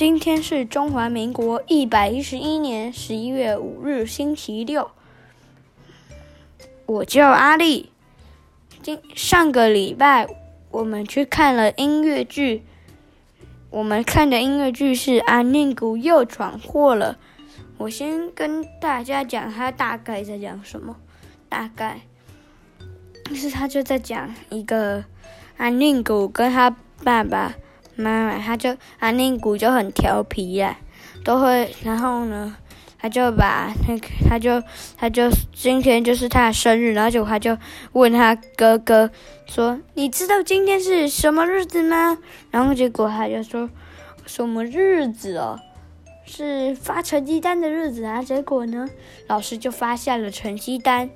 今天是中华民国一百一十一年十一月五日，星期六。我叫阿力。今上个礼拜我们去看了音乐剧，我们看的音乐剧是《阿宁古又闯祸了》。我先跟大家讲，他大概在讲什么？大概是他就在讲一个阿宁古跟他爸爸。妈妈，他就阿宁古就很调皮呀，都会，然后呢，他就把那个，他就，他就今天就是他的生日，然后就他就问他哥哥说：“你知道今天是什么日子吗？”然后结果他就说：“什么日子哦？是发成绩单的日子啊！”结果呢，老师就发下了成绩单，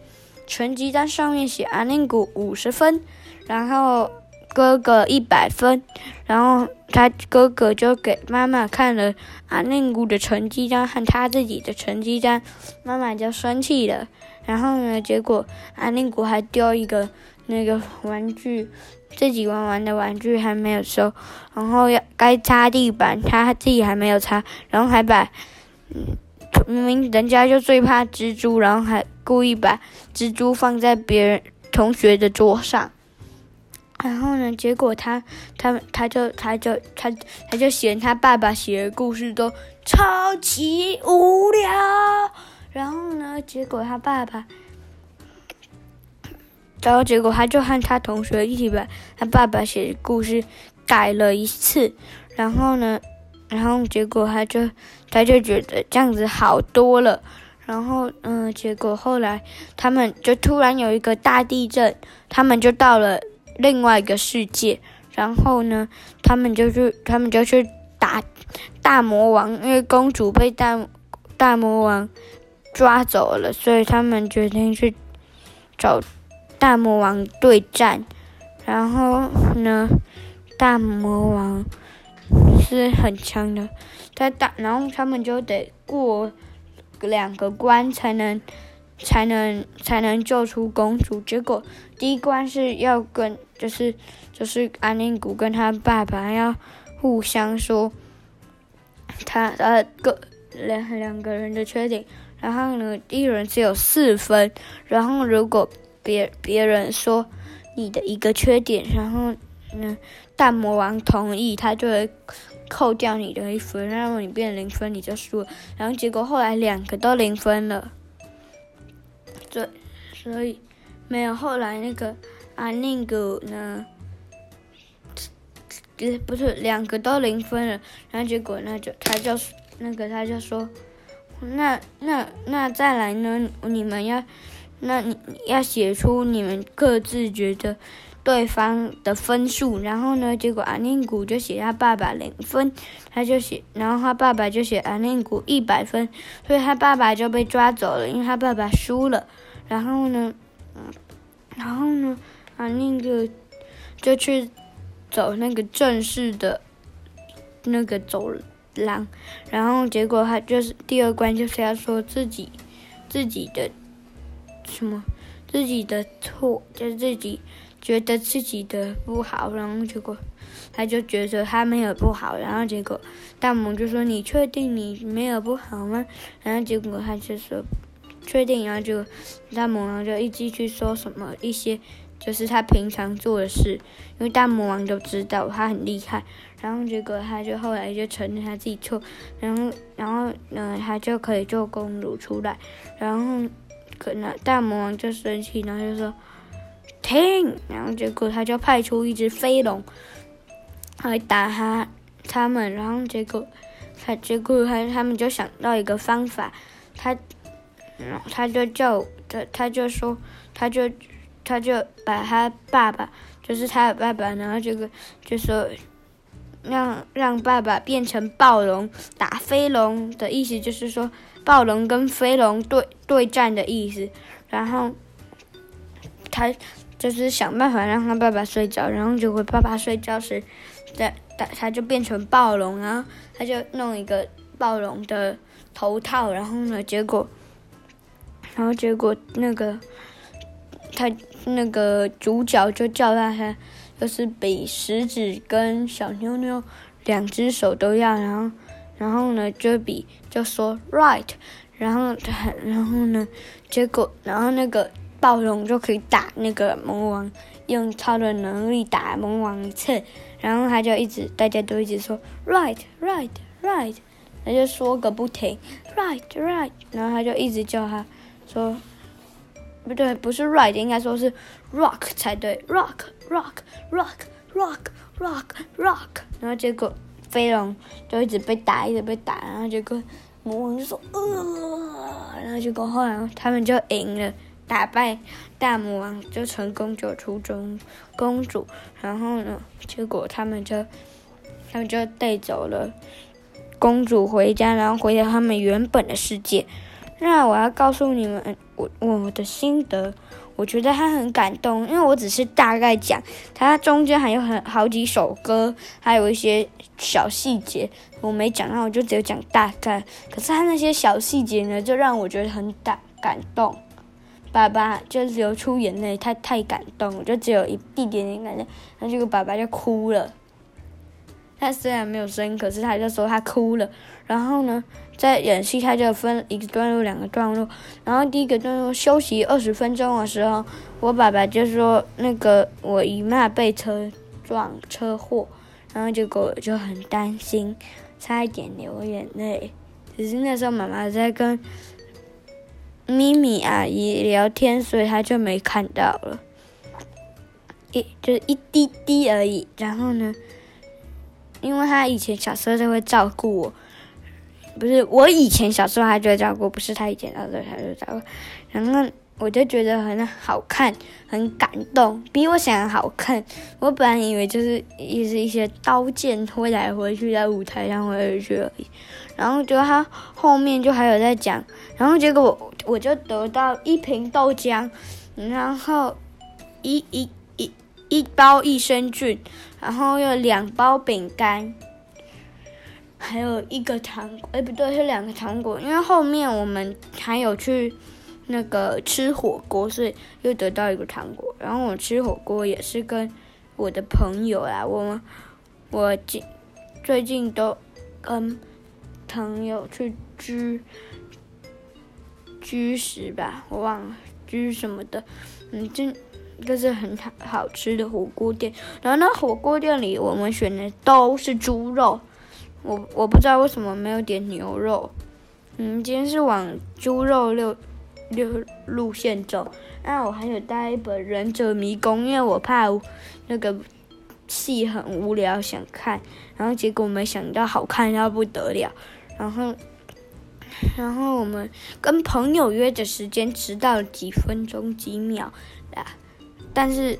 成绩单上面写阿宁古五十分，然后。哥哥一百分，然后他哥哥就给妈妈看了阿宁古的成绩单和他自己的成绩单，妈妈就生气了。然后呢，结果阿宁古还丢一个那个玩具，自己玩完的玩具还没有收，然后要该擦地板，他自己还没有擦，然后还把，明明人家就最怕蜘蛛，然后还故意把蜘蛛放在别人同学的桌上。然后呢，结果他他他就他就他他就嫌他爸爸写的故事都超级无聊。然后呢，结果他爸爸，然后结果他就和他同学一起把他爸爸写的故事改了一次。然后呢，然后结果他就他就觉得这样子好多了。然后嗯，结果后来他们就突然有一个大地震，他们就到了。另外一个世界，然后呢，他们就去，他们就去打大魔王，因为公主被大大魔王抓走了，所以他们决定去找大魔王对战。然后呢，大魔王是很强的，他打，然后他们就得过两个关才能。才能才能救出公主。结果第一关是要跟，就是就是安宁古跟他爸爸要互相说他呃个两两个人的缺点。然后呢，一人只有四分。然后如果别别人说你的一个缺点，然后呢，大魔王同意，他就会扣掉你的一分，然后你变零分，你就输了。然后结果后来两个都零分了。对，所以没有后来那个阿宁古呢，不是两个都零分了，然后结果那就他就那个他就说，那那那再来呢？你们要，那你要写出你们各自觉得对方的分数，然后呢，结果阿宁古就写他爸爸零分，他就写，然后他爸爸就写阿宁古一百分，所以他爸爸就被抓走了，因为他爸爸输了。然后呢，嗯，然后呢，啊，那个就去走那个正式的那个走廊，然后结果他就是第二关就是要说自己自己的什么自己的错，就自己觉得自己的不好，然后结果他就觉得他没有不好，然后结果大萌就说，你确定你没有不好吗？然后结果他就说。确定，然后就大魔王就一继续说什么一些，就是他平常做的事，因为大魔王都知道他很厉害，然后结果他就后来就承认他自己错，然后然后呢，他就可以救公主出来，然后可能大魔王就生气，然后就说停，然后结果他就派出一只飞龙来打他他们，然后结果他结果他他们就想到一个方法，他。然后他就叫他，他就说，他就，他就把他爸爸，就是他的爸爸，然后这个就说，让让爸爸变成暴龙打飞龙的意思，就是说暴龙跟飞龙对对战的意思。然后他就是想办法让他爸爸睡着，然后结果爸爸睡觉时，他他他就变成暴龙，然后他就弄一个暴龙的头套，然后呢，结果。然后结果那个他那个主角就叫他，他就是比食指跟小妞妞两只手都要，然后然后呢，就比就说 right，然后他，然后呢，结果，然后那个暴龙就可以打那个魔王，用他的能力打魔王一次，然后他就一直，大家都一直说 right right right，他就说个不停 right right，然后他就一直叫他说，不对，不是 right，应该说是 rock 才对，rock rock rock rock rock rock，然后结果。飞龙就一直被打，一直被打，然后结果魔王就说呃，然后结果后来他们就赢了，打败大魔王，就成功救出中公主。然后呢，结果他们就他们就带走了公主回家，然后回到他们原本的世界。那我要告诉你们我我的心得。我觉得他很感动，因为我只是大概讲，他中间还有很好几首歌，还有一些小细节我没讲到，我就只有讲大概。可是他那些小细节呢，就让我觉得很感感动。爸爸就流出眼泪，他太感动，我就只有一一点点感觉，然后这个爸爸就哭了。他虽然没有声音，可是他就说他哭了。然后呢，在演戏，他就分一个段落、两个段落。然后第一个段落休息二十分钟的时候，我爸爸就说那个我姨妈被车撞车祸，然后结果就很担心，差一点流眼泪。只是那时候妈妈在跟咪咪阿姨聊天，所以他就没看到了，一就是一滴滴而已。然后呢，因为他以前小时候就会照顾我。不是我以前小时候还觉得照顾，不是他以前小时候他就照顾，然后我就觉得很好看，很感动，比我想的好看。我本来以为就是一是一些刀剑挥来挥去在舞台上挥来挥去而已，然后就他后面就还有在讲，然后结果我我就得到一瓶豆浆，然后一一一一包益生菌，然后有两包饼干。还有一个糖果，哎，不对，是两个糖果。因为后面我们还有去那个吃火锅，所以又得到一个糖果。然后我吃火锅也是跟我的朋友啊，我们我近最近都跟朋友去居居食吧，我忘了居什么的，嗯，这一个是很好好吃的火锅店。然后那火锅店里我们选的都是猪肉。我我不知道为什么没有点牛肉，嗯，今天是往猪肉六六路线走。那我还有带一本《忍者迷宫》，因为我怕那个戏很无聊，想看，然后结果没想到好看到不得了。然后，然后我们跟朋友约的时间迟到了几分钟几秒啦，但是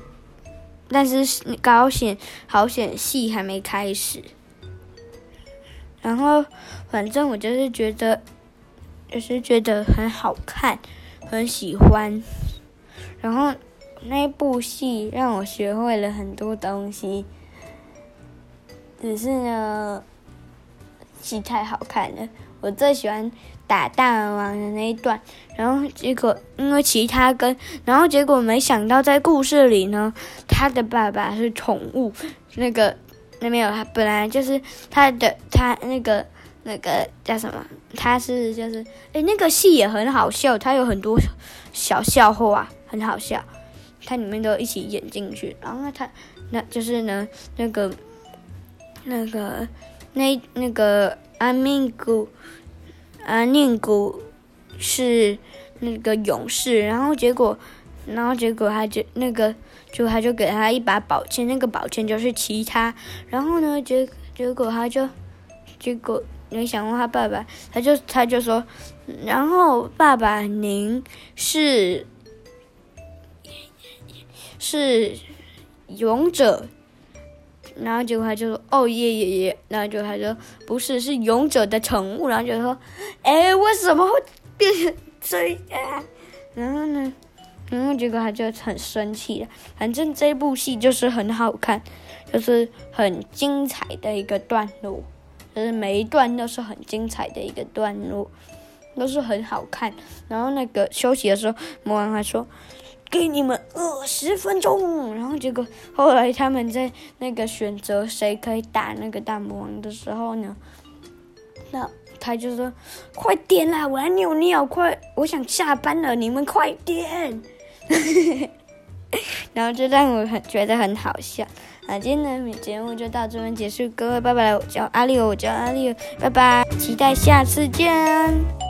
但是高险好险，戏还没开始。然后，反正我就是觉得，就是觉得很好看，很喜欢。然后那部戏让我学会了很多东西，只是呢，戏太好看了。我最喜欢打大王的那一段。然后结果因为其他跟，然后结果没想到在故事里呢，他的爸爸是宠物，那个。那没有，他本来就是他的，他那个那个叫什么？他是就是，诶，那个戏也很好笑，他有很多小笑话，很好笑，他里面都一起演进去。然后他那就是呢，那个那个那那个阿命古阿念古是那个勇士，然后结果。然后结果他就那个，就他就给他一把宝剑，那个宝剑就是其他。然后呢，结结果他就，结果没想到他爸爸，他就他就说，然后爸爸您是是勇者。然后结果他就说，哦耶耶耶。然后就他就不是，是勇者的宠物。然后就说，哎，为什么会变成这样？然后呢？然后结果他就很生气了。反正这部戏就是很好看，就是很精彩的一个段落，就是每一段都是很精彩的一个段落，都是很好看。然后那个休息的时候，魔王还说：“给你们二十分钟。”然后结果后来他们在那个选择谁可以打那个大魔王的时候呢，那他就说：“快点啦，我来尿尿，快，我想下班了，你们快点。”然后就让我很觉得很好笑。那今天的节目就到这边结束，各位拜拜，我叫阿六，我叫阿六，拜拜，期待下次见。